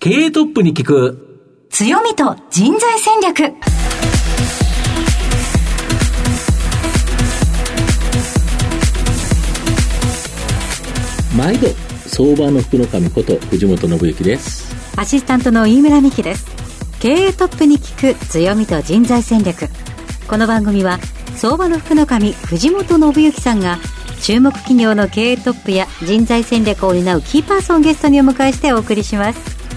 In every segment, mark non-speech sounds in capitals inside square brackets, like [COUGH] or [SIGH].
経営トップに聞く。強みと人材戦略。毎度相場の福の神こと藤本信之です。アシスタントの飯村美希です。経営トップに聞く強みと人材戦略。この番組は相場の福の神藤本信之さんが注目企業の経営トップや人材戦略を担うキーパーソンをゲストにお迎えしてお送りします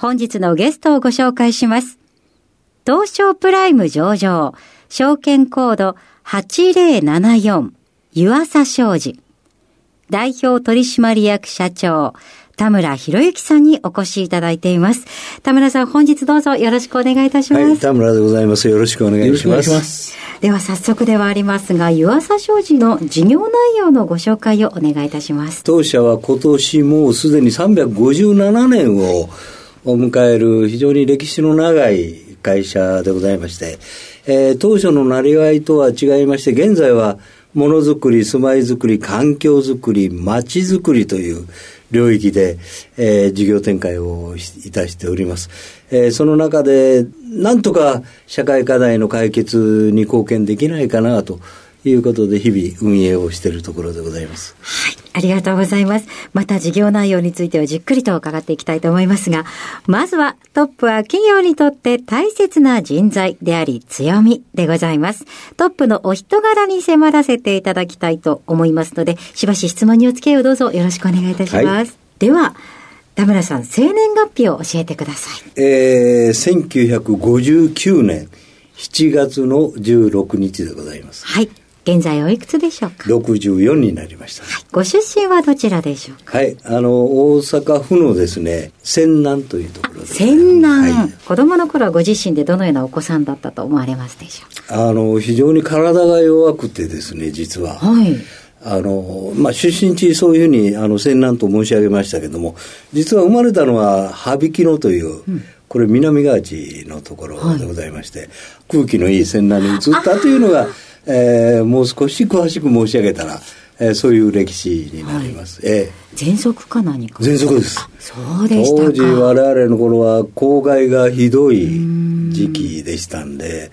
本日のゲストをご紹介します。東証プライム上場、証券コード8074、湯浅商事。代表取締役社長、田村博之さんにお越しいただいています。田村さん、本日どうぞよろしくお願いいたします。はい、田村でございます。よろしくお願いします。ますでは早速ではありますが、湯浅商事の事業内容のご紹介をお願いいたします。当社は今年もうすでに357年をを迎える非常に歴史の長い会社でございまして、えー、当初のなりわいとは違いまして、現在はものづくり、住まいづくり、環境づくり、街づくりという領域で、えー、事業展開をいたしております。えー、その中で、なんとか社会課題の解決に貢献できないかなということで日々運営をしているところでございます。はい。ありがとうございます。また事業内容についてはじっくりと伺っていきたいと思いますが、まずはトップは企業にとって大切な人材であり強みでございます。トップのお人柄に迫らせていただきたいと思いますので、しばし質問にお付き合いをどうぞよろしくお願いいたします。はい、では、田村さん、生年月日を教えてください。えー、1959年7月の16日でございます。はい。現在おいくつでしょうか ?64 になりました、はい。ご出身はどちらでしょうか？はい。あの、大阪府のですね、泉南というところで。泉南、はい、子供の頃はご自身でどのようなお子さんだったと思われますでしょう？かあの、非常に体が弱くてですね、実は。はい。あの、まあ、出身地そういうふうに、あの、泉南と申し上げましたけども、実は生まれたのは、羽曳野という、うんこれ南河内のところでございまして、はい、空気のいい泉南に移ったというのがえー、もう少し詳しく申し上げたら、えー、そういう歴史になります。はい、えー、喘息か何か喘息です。そうでした当時我々の頃は公害がひどい時期でしたんで、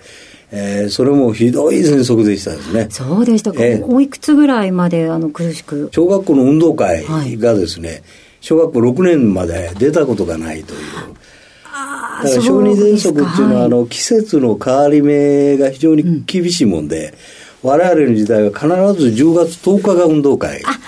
えー、それもひどい喘息でしたですね。そうでしたか。えー、おいくつぐらいまであの苦しく？小学校の運動会がですね、はい、小学校6年まで出たことがないという。だから小児喘息っていうのは、あの季節の変わり目が非常に厳しいもんで、うん、我々の時代は必ず10月10日が運動会。あ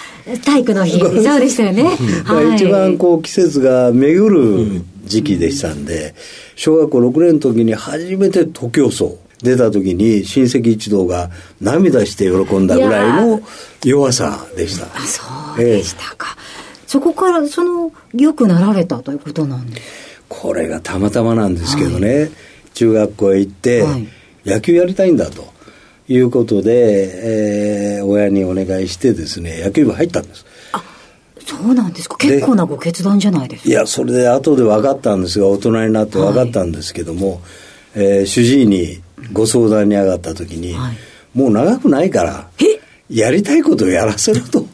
体育の日、そうでしたよね。はい、一番こう季節が巡る時期でしたんで、小学校6年の時に初めて徒競走。出た時に親戚一同が涙して喜んだぐらいの弱さでした。あ、そうでしたか。えー、そこからその良くなられたということなんですこれがたまたまなんですけどね、はい、中学校へ行って、野球やりたいんだと。いうことで、えー、親にお願いしてですね、野球部入ったんです。あそうなんですか。結構なご決断じゃないですか。いや、それで後で分かったんですが、大人になって分かったんですけども、はい、えー、主治医にご相談に上がった時に、はい、もう長くないから、やりたいことをやらせろと。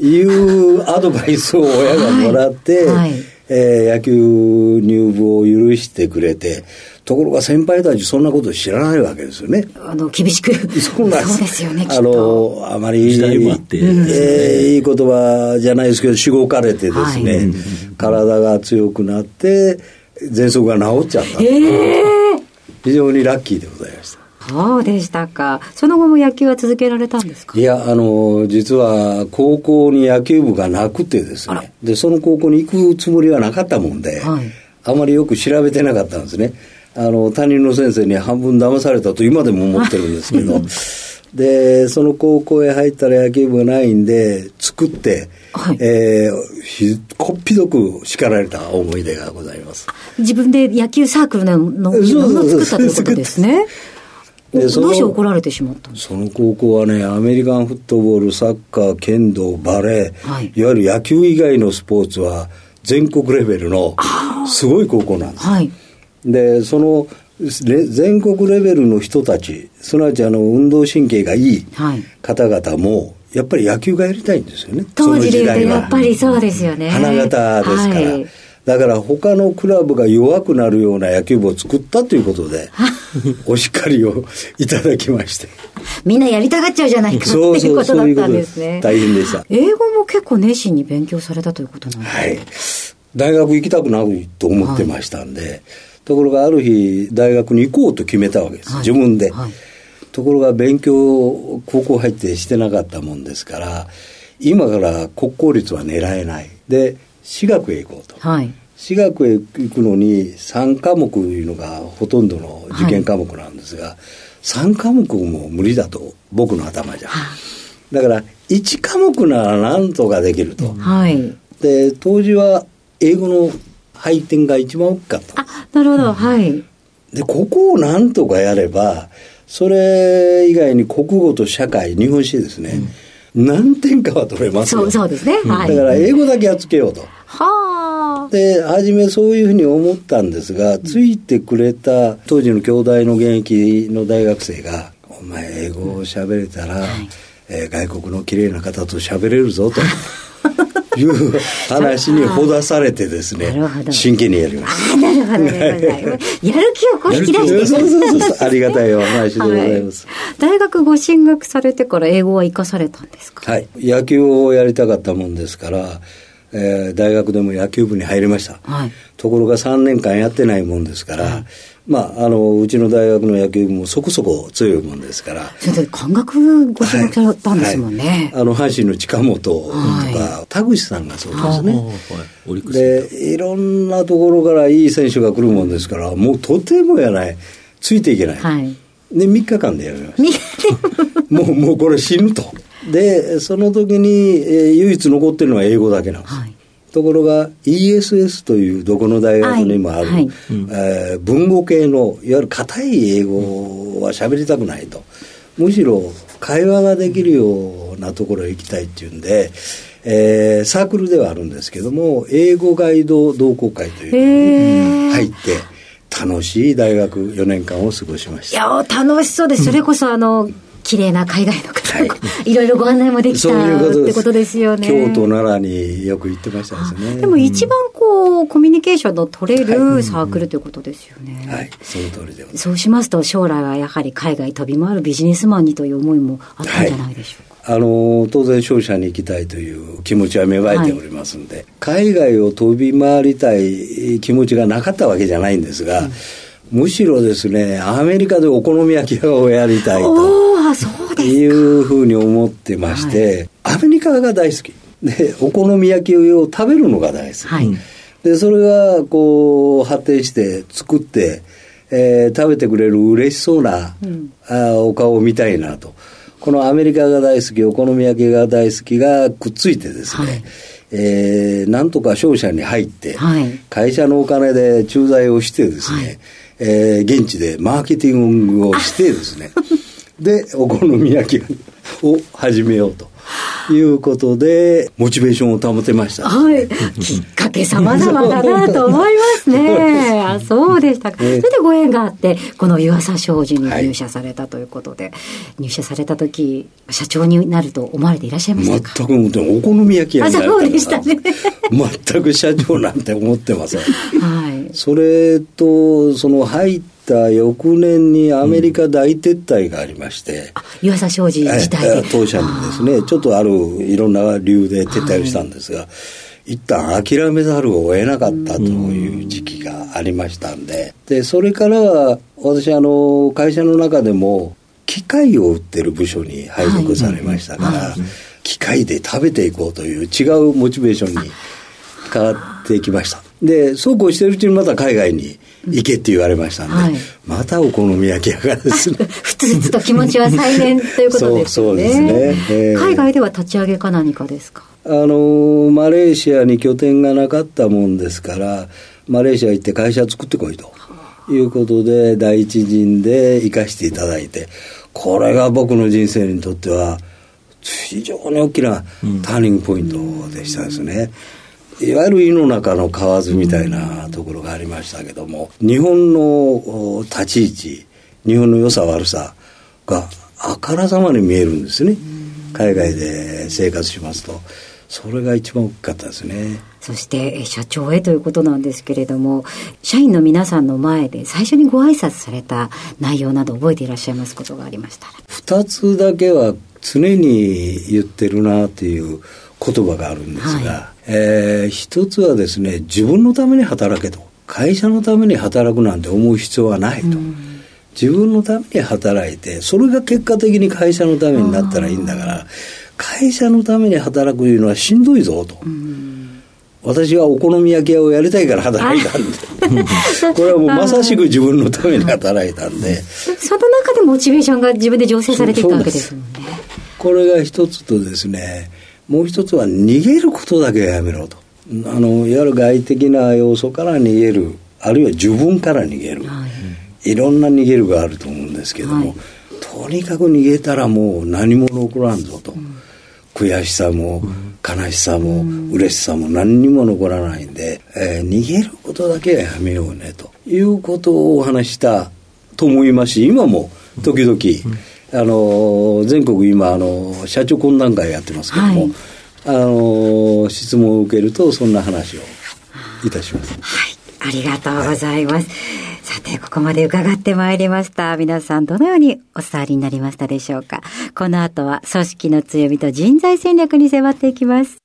いうアドバイスを親がもらって、はい。はいえー、野球入部を許してくれて、ところが先輩たちそんなこと知らないわけですよね。あの、厳しく。そうなんです。そうですよね、あの、あまり、時代もあって、えー、いい言葉じゃないですけど、しごかれてですね、はい、体が強くなって、喘息が治っちゃった。えー、非常にラッキーでございました。そうでしたか？その後も野球は続けられたんですか？いや、あの、実は高校に野球部がなくてですね。で、その高校に行くつもりはなかったもんで、はい、あまりよく調べてなかったんですね。あの、担任の先生に半分騙されたと今でも思ってるんですけど、[LAUGHS] で、その高校へ入ったら野球部がないんで、作って、はいえーひこっぴどく叱られた思い出がございます。自分で野球サークルののそうそうのを作ったということですね。でそのどうして怒られてしまったその高校はね、アメリカンフットボール、サッカー、剣道、バレー、はいい、わゆる野球以外のスポーツは全国レベルのすごい高校なんです。はい。で、そのレ全国レベルの人たち、すなわちあの運動神経がいいはい方々も、やっぱり野球がやりたいんですよね。当時で言うとやっぱりそうですよね。花形ですから、はいだから他のクラブが弱くなるような野球部を作ったということで [LAUGHS] お叱りをいただきまして。みんなやりたがっちゃうじゃないかっていうことだったんですね。大変でした。英語も結構熱心に勉強されたということなんですかはい。大学行きたくないと思ってましたんで、ところがある日大学に行こうと決めたわけです、はい。自分で、はい。ところが勉強高校入ってしてなかったもんですから今から国公立は狙えない。で私学へ行こうと、はい。私学へ行くのに3科目いうのがほとんどの受験科目なんですが、3科目も無理だと僕の頭じゃ、だから1科目ならなんとかできると、はい。で当時は英語の配点が一番大きかった。あ、なるほど。はい。でここをなんとかやればそれ以外に国語と社会日本史ですね、何点かは取れますよそう、そうですね。はい。だから英語だけやっつけようと。はあ。で初めそういうふうに思ったんですが、ついてくれた当時の兄弟の現役の大学生が「お前英語を喋れたら、えー外国の綺麗な方と喋れるぞ」と。[LAUGHS] いう話にほだされてですね [LAUGHS] 真剣にやりましあ、なるほど、なるほど。やる気をこう引き出たして。そうそうそうありがたいお話でございます、はい大学ご進学されてから英語は生かされたんですか？はい、野球をやりたかったもんですから、えー大学でも野球部に入りました、はい。ところが3年間やってないもんですから、まあ、あのうちの大学の野球部もそこそこ強いもんですから。それで感覚ご進学されたんですもんね。はい。あの阪神の近本とか、は田口さんがそうですね、オリックスで。いろんなところからいい選手が来るもんですからもうとてもやない。ついていけない、はい。で3日間でやめましたみもう、もうこれ死ぬと。で、その時に、えー唯一残ってるのは英語だけなんです。はい。ところが ESS というどこの大学にもある、はいはいえー文語系のいわゆる硬い英語は喋りたくないとむしろ会話ができるようなところへ行きたいっていうんで、えーサークルではあるんですけども英語ガイド同好会というのに。入って楽しい大学4年間を過ごしましたいや、楽しそうです。それこそ、あの、綺麗な海外の方が、い。[LAUGHS] ろいろご案内もできたってことですよね。京都奈良によく行ってましたですね。でも一番こう、コミュニケーションの取れるサークルということですよね。はい。その通りでそうしますと、将来はやはり海外飛び回るビジネスマンにという思いもあったんじゃないでしょうか。あの当然商社に行きたいという気持ちは芽生えておりますんで、海外を飛び回りたい気持ちがなかったわけじゃないんですが、むしろですねアメリカでお好み焼き屋をやりたいとおお、そうですいうふうに思ってまして、アメリカが大好き。でお好み焼きを食べるのが大好き、はい。でそれがこう発展して作って、えー食べてくれる嬉しそうな、うん。あーお顔を見たいなと。このアメリカが大好きお好み焼きが大好きがくっついてですね、はい。えーなんとか商社に入って、はい。会社のお金で駐在をしてですね、はい。えー現地でマーケティングをしてですね [LAUGHS] でお好み焼きを始めようと。いうことでモチベーションを保てました、はい。きっかけ様々だなと思いますね。[LAUGHS] あそうでしたか。それでご縁があって、この湯浅商事に入社されたということで、入社された時、社長になると思われていらっしゃいましたか？全く思ってお好み焼き屋になそうでしたね。全く社長なんて思ってません。[LAUGHS] はい。それとその入った翌年にアメリカ大撤退がありまして、あ湯浅商事自体当社にですねちょっとあるいろんな理由で撤退をしたんですが、一旦諦めざるを得なかったという時期がありましたんで。でそれからは私あの会社の中でも機械を売ってる部署に配属されましたから、機械で食べていこうという違うモチベーションに変わってきました。でそうこうしてるうちにまた海外に行けって言われましたんで、はい。またお好み焼き屋がですね。ふつふつと気持ちは再燃ということですよね。[LAUGHS] そうそうですね。えー海外では立ち上げか何かですか？あのマレーシアに拠点がなかったもんですからマレーシア行って会社作ってこいと。いうことで第一陣で行かしていただいてこれが僕の人生にとっては非常に大きなターニングポイントでしたですね。いわゆる井の中の蛙みたいなところがありましたけども日本のお立ち位置日本の良さ悪さがあからさまに見えるんですね。海外で生活しますと。それが一番大きかったですね。そしてえ社長へということなんですけれども社員の皆さんの前で最初にご挨拶された内容など覚えていらっしゃいますことがありましたら。二つだけは常に言ってるなっていう言葉があるんですが、はえー一つはですね自分のために働けと。会社のために働くなんて思う必要はないと、自分のために働いてそれが結果的に会社のためになったらいいんだから会社のために働くいうのはしんどいぞと。私はお好み焼き屋をやりたいから働いたんで。これはもうまさしく自分のために働いたんで。その中でモチベーションが自分で醸成されていったわけですもんね。これが一つとですねもう一つは逃げることだけはやめろと。あのいわゆる外的な要素から逃げるあるいは自分から逃げる、い、ろんな逃げるがあると思うんですけども、はい。とにかく逃げたらもう何も残らんぞと、悔しさも悲しさも嬉しさも何にも残らないんで、えー逃げることだけはやめようねということをお話ししたと思いますし今も時々、あの全国今あの社長懇談会やってますけども、はいあの質問を受けるとそんな話をいたします。はい、ありがとうございます。さて、ここまで伺ってまいりました。皆さん、どのようにお伝わりになりましたでしょうか。この後は、組織の強みと人材戦略に迫っていきます。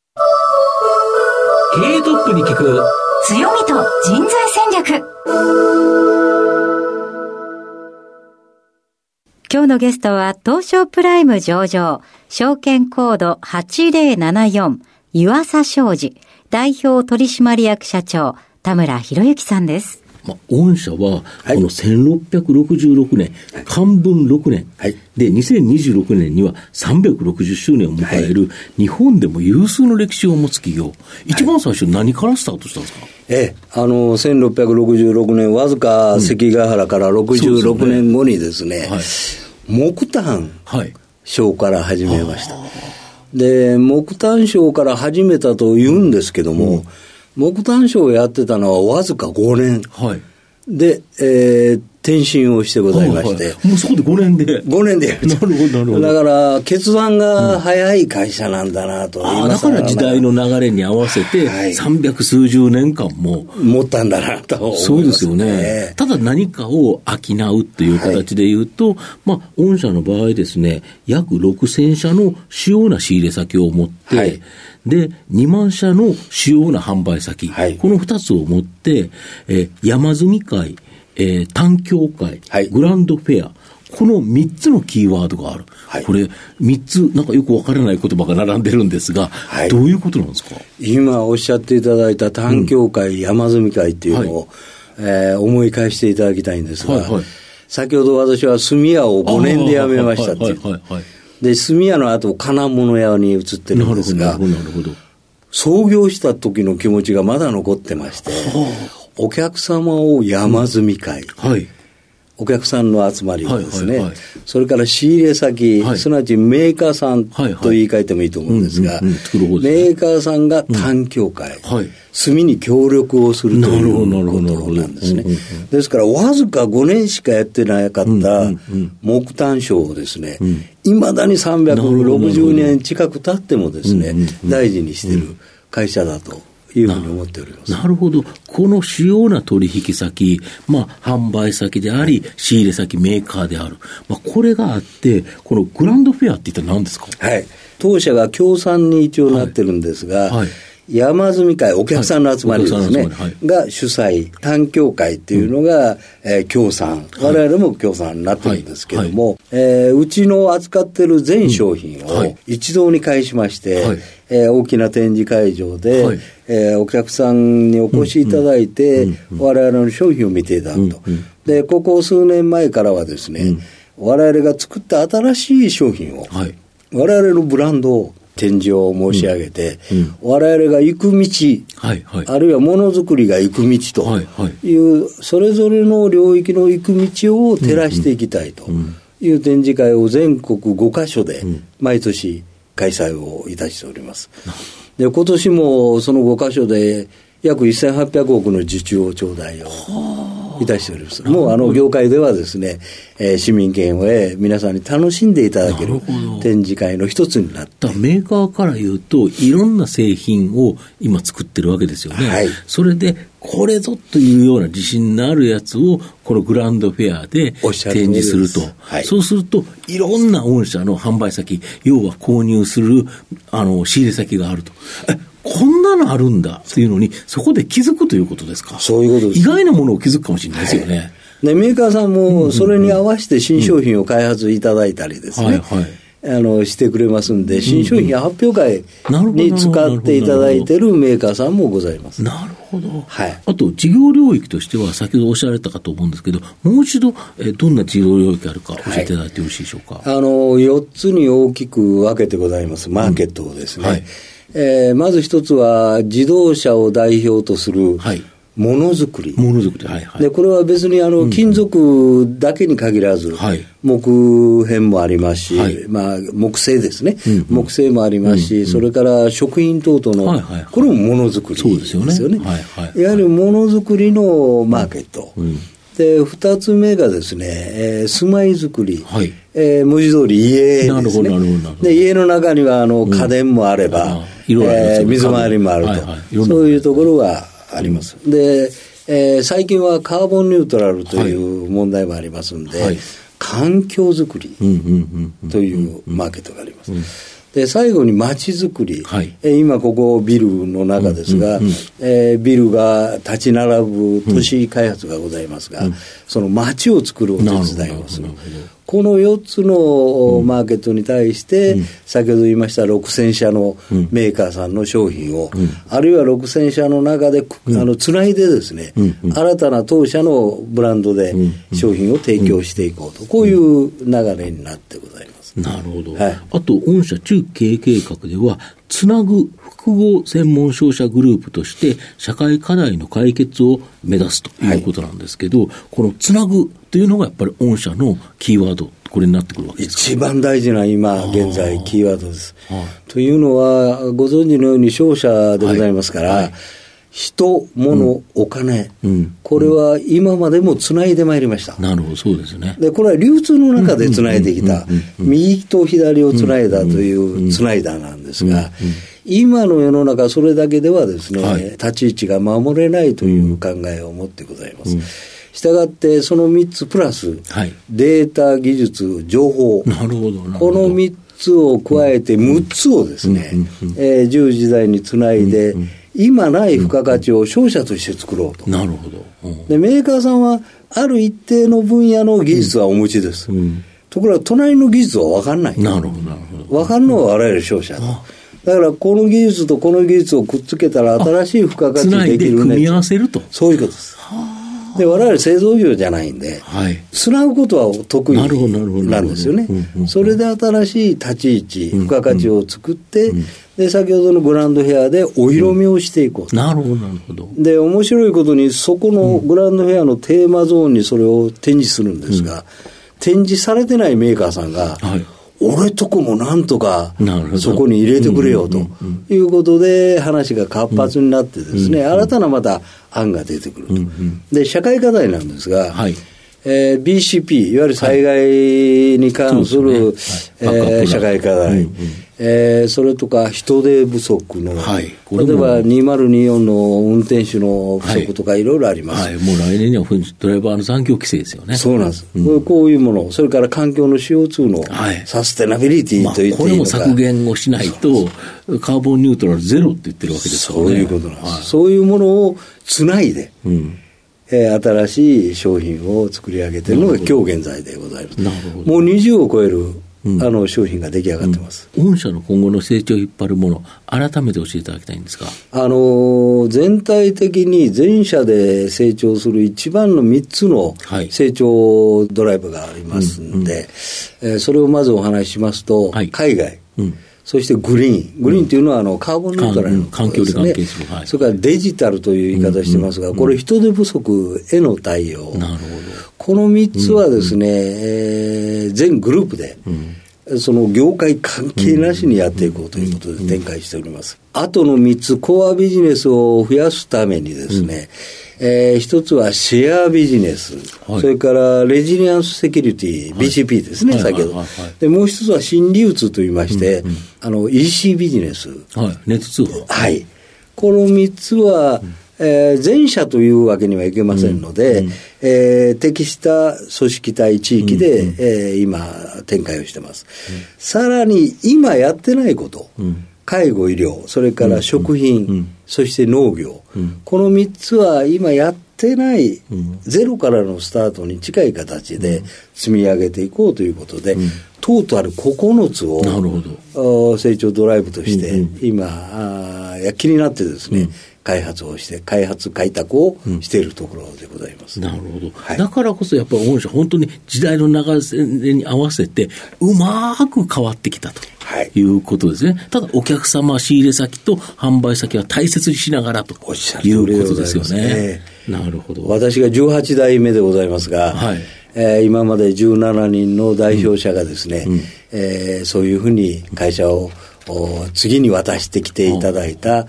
経営トップに聞く強みと人材戦略。今日のゲストは、東証プライム上場、証券コード8074、湯浅商事、代表取締役社長、田村博之さんです。まあ、御社は、こはいの1666年、漢文6年、はい。で、2026年には360周年を迎える、日本でも有数の歴史を持つ企業、一番最初何からスタートしたんですか、ええ、あの1666年わずか関ヶ原から66年後にですね、はい木炭はい。賞から始めました。で、木炭賞から始めたと言うんですけども、木炭賞をやってたのはわずか5年はい。で、えー転身をしてございまして、はいはい。もうそこで5年で。5年で。やめたなるほどなるほど。だから、決断が早い会社なんだなと、ああ、今だから時代の流れに合わせて、はい。300数十年間も、持ったんだなと思います、そうですよね。ただ何かを商うっていう形で言うと、まあ、御社の場合ですね、約6000社の主要な仕入れ先を持って、はい。で、2万社の主要な販売先、はい。この2つを持って、えー山積み会、えー単協会、はい。グランドフェア、この3つのキーワードがある。はい。これ、3つ、なんかよくわからない言葉が並んでるんですが、はい。どういうことなんですか？今おっしゃっていただいた単協会、山積み会っていうのを、えー思い返していただきたいんですが、はいはい。先ほど私は炭屋を5年で辞めましたっていう。はいはいはいはい。で炭屋の後金物屋に移ってるなんですがるほど、なるほど。創業した時の気持ちがまだ残ってまして、お客様を山積み会、はい。お客さんの集まりをですね、それから仕入れ先、はい。すなわちメーカーさんと言い換えてもいいと思うんですが、メーカーさんが単協会、はい。炭に協力をするということなんですね。うんうんうん。ですから、わずか5年しかやってなかったうんうんうん。木炭賞をですねん、いまだになるほどなるほ360ど年近く経ってもですねうんうんうん、大事にしている会社だというふうに思っております。なるほど。この主要な取引先、まあ、販売先であり、仕入れ先、メーカーである。まあ、これがあって、このグランドフェアって一体何ですか？はい。当社が協賛に一応なってるんですが、はいはい山積み会、お客さんの集まりですね、はいが主催、単協会っていうのが、えー協賛、我々も協賛になってるんですけども、えーうちの扱ってる全商品を一堂に会しまして、はい。えー大きな展示会場で、はい。えーお客さんにお越しいただいて、我々の商品を見ていただくと、うんうん。でここ数年前からはですね、我々が作った新しい商品を、はい。我々のブランドを展示を申し上げて、うんうん我々が行く道、はい。はい。あるいはものづくりが行く道とはいう、それぞれの領域の行く道を照らしていきたいという展示会を全国5カ所で毎年開催をいたしております。で今年もその5カ所で約1800億の受注を頂戴をいたしております。もうあの業界ではですね、えー市民権を得、皆さんに楽しんでいただける展示会の一つになってだからメーカーから言うと、いろんな製品を今作ってるわけですよね。はいそれで、これぞというような自信のあるやつを、このグランドフェアで展示すると。はいそうすると、いろんな御社の販売先、要は購入する、あの、仕入れ先があると。え、こんなのあるんだっていうのに、そこで気づくということですか？そういうことです意外なものを気づくかもしれないですよね。でメーカーさんもそれに合わせて新商品を開発いただいたりですね、はいはいあのしてくれますんで、新商品発表会に使っていただいてるメーカーさんもございます。なるほど。はいあと、事業領域としては、先ほどおっしゃられたかと思うんですけど、もう一度、えーどんな事業領域あるか教えていただいてよろしいでしょうか？あの4つに大きく分けてございます、マーケットをですね。うんはいえーまず一つは、自動車を代表とするはい。ものづくり。ものづくり、はいはい。でこれは別にあの金属だけに限らず、はい。木片もありますし、はい。まあ、木製ですね、うんうん。木製もありますし、それから食品等々の、はいはいはい。これもものづくりそうですよね。いはいはい。わゆるものづくりのマーケット。んで2つ目がですね、えー住まいづくり、はい。えー文字通り家ですね。で家の中にはあの家電もあれば、ああいろいろありますよね。えー水回りもあると、はいはい。そういうところがあります。で、えー最近はカーボンニュートラルという問題もありますんで、はい。環境づくりうんうんうんうん。というマーケットがあります。で最後に街づくり、はい。えー今ここビルの中ですが、えービルが立ち並ぶ都市開発がございますが、その街を作るお手伝いをす。るこの4つのマーケットに対して、先ほど言いました6000社のメーカーさんの商品を、あるいは6000社の中で、あのつないでですね、新たな当社のブランドで商品を提供していこうと、こういう流れになってございます。なるほど。はい。あと、御社中経営計画では、つなぐ複合専門商社グループとして、社会課題の解決を目指すということなんですけど、このつなぐというのがやっぱり御社のキーワード、これになってくるわけですか？一番大事な今現在キーワードです。というのはご存知のように商社でございますから、はい。はい人、物、お金、うん。これは今までもつないでまいりました。なるほど、そうですね。でこれは流通の中でつないできた、右と左をつないだというつないだなんですが、今の世の中、それだけではですね、はい。立ち位置が守れないという考えを持ってございます。したがって、その3つプラス、はい。データ、技術、情報、なるほど。この3つを加えて6つをですね、えー10時代につないで、今ない付加価値を商社として作ろうと。なるほど。うん。でメーカーさんはある一定の分野の技術はお持ちです、ところが隣の技術は分かんない。なるほど、なるほど。分かるのは我々商社だだからこの技術とこの技術をくっつけたら新しい付加価値できるで組み合ねわせると。そういうことですで我々製造業じゃないんではい。つなぐことは得意なんですよね。それで新しい立ち位置、付加価値を作って、で、先ほどのグランドヘアでお色味をしていこうと。なるほど、なるほど。で、面白いことに、そこのグランドヘアのテーマゾーンにそれを展示するんですが、展示されてないメーカーさんが、はい俺とこもなんとかそこに入れてくれよということで話が活発になってですね、新たなまた案が出てくると。で、社会課題なんですが、はいえー、BCP、いわゆる災害に関する、えー社会課題、えー、それとか人手不足の、はい、例えば2024の運転手の不足とかいろいろあります、はい、もう来年にはドライバーの残業規制ですよね。そうなんです、うん、こういうもの、それから環境の CO2 のサステナビリティと言っていいのか、まあ、これも削減をしないと、カーボンニュートラルゼロって言ってるわけですからね。そういうことなんです。はい、そういうものをつないで、うんえー、新しい商品を作り上げているのが今日現在でございます。もう20を超えるうん、あの商品が出来上がってます、うん、御社の今後の成長を引っ張るもの、改めて教えていただきたいんですかあの全体的に全社で成長する一番の3つの成長ドライブがありますんで、えー、それをまずお話ししますと、はい、海外。うんそしてグリーン、グリーンというのはあのカーボンニュートラルの、ね、環境で関係する、はい、それからデジタルという言い方してますが、これ、人手不足への対応、なるほど。この3つはですね、うん。えー、全グループで、うん、その業界関係なしにやっていこうということで展開しております。あとの3つ、コアビジネスを増やすためにですね、えー、一つはシェアビジネス、はい、それからレジリアンスセキュリティ、はい、BCP ですね、はい、先ほど、で。もう一つは新流通といいまして、うんうん、あの EC ビジネス。はい、ネット通販。はい。この3つは、うんえー、全社というわけにはいけませんので、うんうん、えー、適した組織体地域で、うんうん、えー、今、展開をしてます。うん、さらに、今やってないこと、うん、介護、医療、それから食品、うんうん、そして農業、この3つは今やってない、ゼロからのスタートに近い形で積み上げていこうということで、トータル9つを成長ドライブとして、今、あ躍起になってですね、開発をして、開発開拓をしているところでございます。なるほど、はい、だからこそやっぱり御社、本当に時代の流れに合わせて、うまく変わってきたと。いうことですね。ただ、お客様、仕入れ先と販売先は大切にしながらということですよね。なるほど。私が18代目でございますが、はいえー、今まで17人の代表者がですね、うんうん、えー、そういうふうに会社を次に渡してきていただいた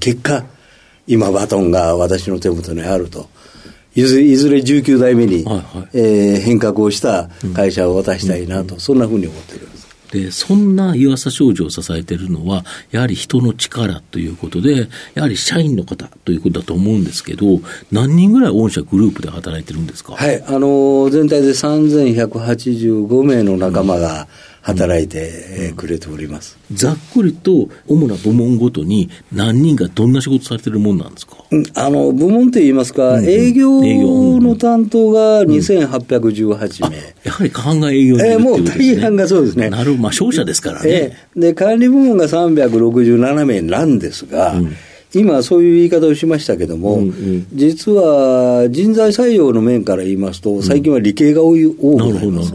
結果、今バトンが私の手元にあると。いずいずれ19代目に、はいはい、えー、変革をした会社を渡したいなと、うん、そんなふうに思っております。で、そんな湯浅商事を支えているのは、やはり人の力ということで、やはり社員の方ということだと思うんですけど、何人ぐらい御社グループで働いてるんですか？はい、あの、全体で3185名の仲間が、うん働いてくれております、うん、ざっくりと、主な部門ごとに、何人がどんな仕事されてるもんなんですか、あの部門といいますか、うんうん、営業の担当が2818名、うん、やはり過半が営業にいる、ね、えー、もう大半がそうですね。なるまあ、商社ですからね。えー、で管理部門が367名なんですが、うん今、そういう言い方をしましたけども、うんうん、実は人材採用の面から言いますと、最近は理系が多い、多くなります。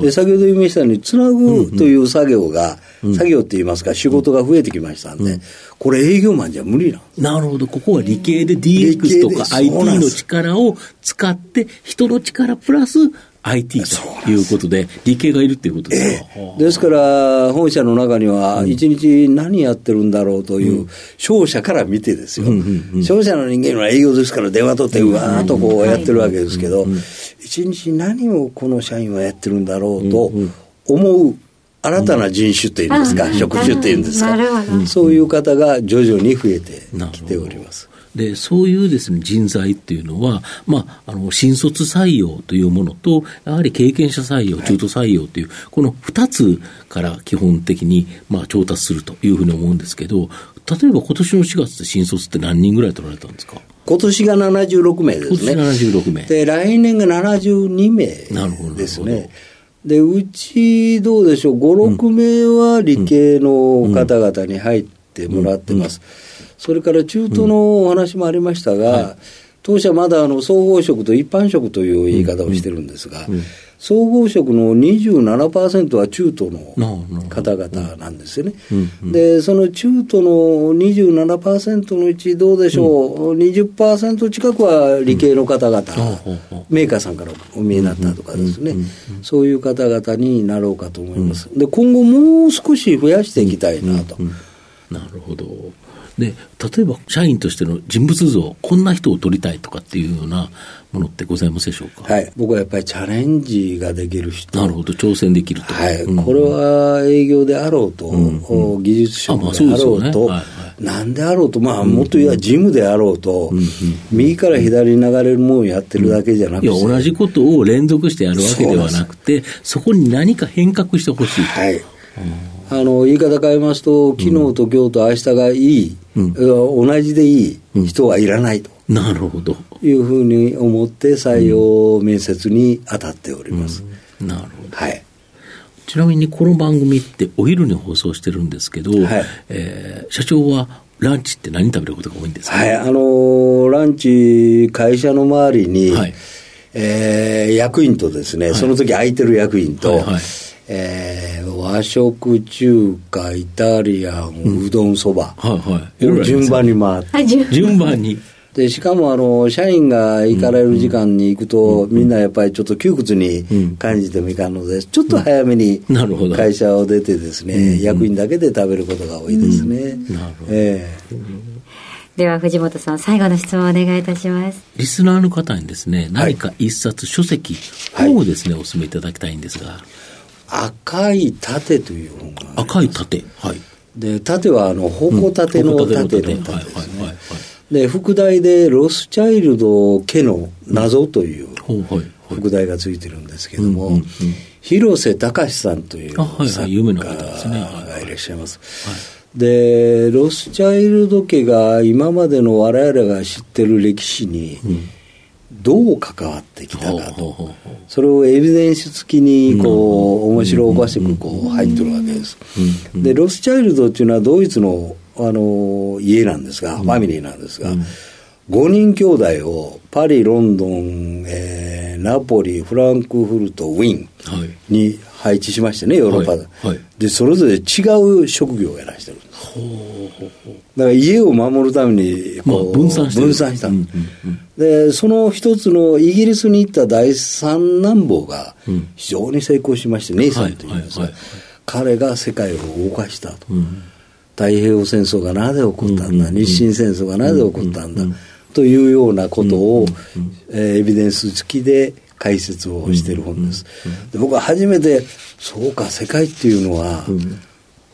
で先ほど言いましたように、つなぐという作業が、うんうん、作業って言いますか、仕事が増えてきましたんで、うん、これ、営業マンじゃ無理ななるほど、ここは理系で DX とか IT の力を使って、人の力プラス IT ということで、理系がいるっていうことですか、えですから、本社の中には、一日何やってるんだろうという、商社から見てですよ、商社の人間は営業ですから、電話取って、うわーっとこうやってるわけですけど、一日何をこの社員はやってるんだろうと思う。新たな人種っていうんですか、職種っていうんですか、そういう方が徐々に増えてきております。で、そういうですね、人材っていうのは、まあ、あの、新卒採用というものと、やはり経験者採用、中途採用という、この二つから基本的に、まあ、調達するというふうに思うんですけど、例えば今年の4月で新卒って何人ぐらい取られたんですか？今年が76名ですね。今年76名。で、来年が72名ですね。で、うちどうでしょう、5、6名は理系の方々に入ってもらってます。うんうんそれから中東のお話もありましたが、はい、当社まだあの総合職と一般職という言い方をしてるんですが、総合職の27%は中東の方々なんですよね。で、その中東の27%のうちどうでしょう、うん、20%近くは理系の方々、メーカーさんからお見えになったとかですね、そういう方々になろうかと思います。で、今後もう少し増やしていきたいなと。なるほど。で、例えば社員としての人物像、こんな人を取りたいとかっていうようなものってございますでしょうか？はい。僕はやっぱりチャレンジができる人。なるほど、挑戦できると。はい。うんこれは営業であろうと、お技術職あまあそうですよねであろうと、なんであろうと、まあ、もっと言えば事務であろうと、右から左に流れるものをやってるだけじゃなくて、いや、同じことを連続してやるわけではなくて、そこに何か変革してほしいと。はい。あの、言い方変えますと、昨日と今日と明日がいい、うん同じでいい人はいらないと。なるほど。いうふうに思って採用面接に当たっております。なるほど。はい。ちなみにこの番組ってお昼に放送してるんですけど、はい。えー社長はランチって何食べることが多いんですか、はい、あのーランチ、会社の周りに、はい。えー役員とですね、その時空いてる役員と、はいはいえー和食、中華、イタリアン、うどん、そば、はいはい。いろい順番に回って、あ、順順番に。でしかもあの社員が行かれる時間に行くと、みんなやっぱりちょっと窮屈に感じてもいかんので、ちょっと早めになるほど。会社を出てですね、役員だけで食べることが多いですね。なるほど。えでは藤本さん、最後の質問をお願いいたします。リスナーの方にですね、何か一冊書籍、はい。本をですね、お勧めいただきたいんですが、え赤い盾という本が赤い盾。はい。で盾はあの矛盾の盾の盾ですね、はいはいはいはい。で副題でロスチャイルド家の謎という。副題がついてるんですけども、うんうんうん広瀬隆さんという作有名家な方ですねはいがいらっしゃいます。でロスチャイルド家が今までの我々が知ってる歴史にどう関わってきたかと、それをエビデンス付きにこう面白おかしくこう入ってるわけです。でロスチャイルドっていうのはドイツのあの家なんですが、ファミリーなんですが、5人兄弟をパリ、ロンドン、えーナポリ、フランクフルト、ウィーンはい。に配置しましてね、ヨーロッパで。で、それぞれ違う職業をやらしてる。んです。だから家を守るためにこう、まあ分散してる。分散した、で、その一つのイギリスに行った第三男坊がうん。非常に成功しまして、ネイさんというんですが、彼が世界を動かしたと。うん。太平洋戦争がなぜ起こったんだ、日清戦争がなぜ起こったんだ、というようなことを、えーエビデンス付きで解説をしている本です。で僕は初めて、そうか、世界っていうのは、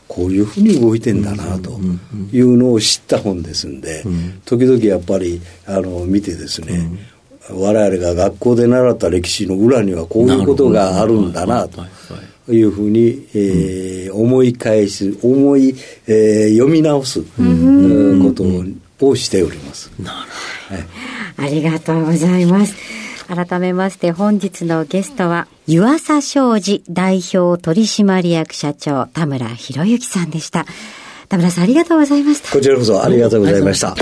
こういうふうに動いてんだなというのを知った本ですんで、時々やっぱりあの見てですね、我々が学校で習った歴史の裏にはこういうことがあるんだなとはいはいはいいうふうに、えー思い返す、思い、えー読み直す、うん。ことをしております。ありがとうございます。改めまして本日のゲストは、湯浅商事代表取締役社長、田村博之さんでした。田村さんありがとうございました。こちらこそありがとうございました。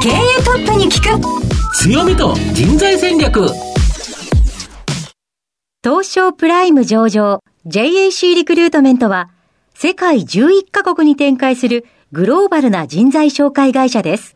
経営トップに聞く強みと人材戦略東証プライム上場 JAC リクルートメントは世界11カ国に展開するグローバルな人材紹介会社です。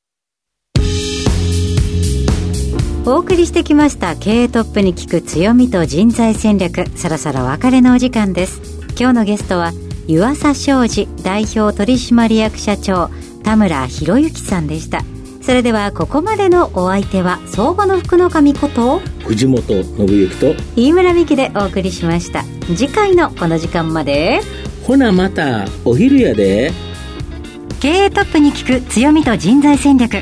お送りしてきました経営トップに聞く強みと人材戦略。そろそろお別れのお時間です。今日のゲストは湯浅商事代表取締役社長田村博之さんでした。それではここまでのお相手は相場の福の神こと藤本信之と、飯村美希でお送りしました。次回のこの時間までほなまた、お昼やで。経営トップに聞く強みと人材戦略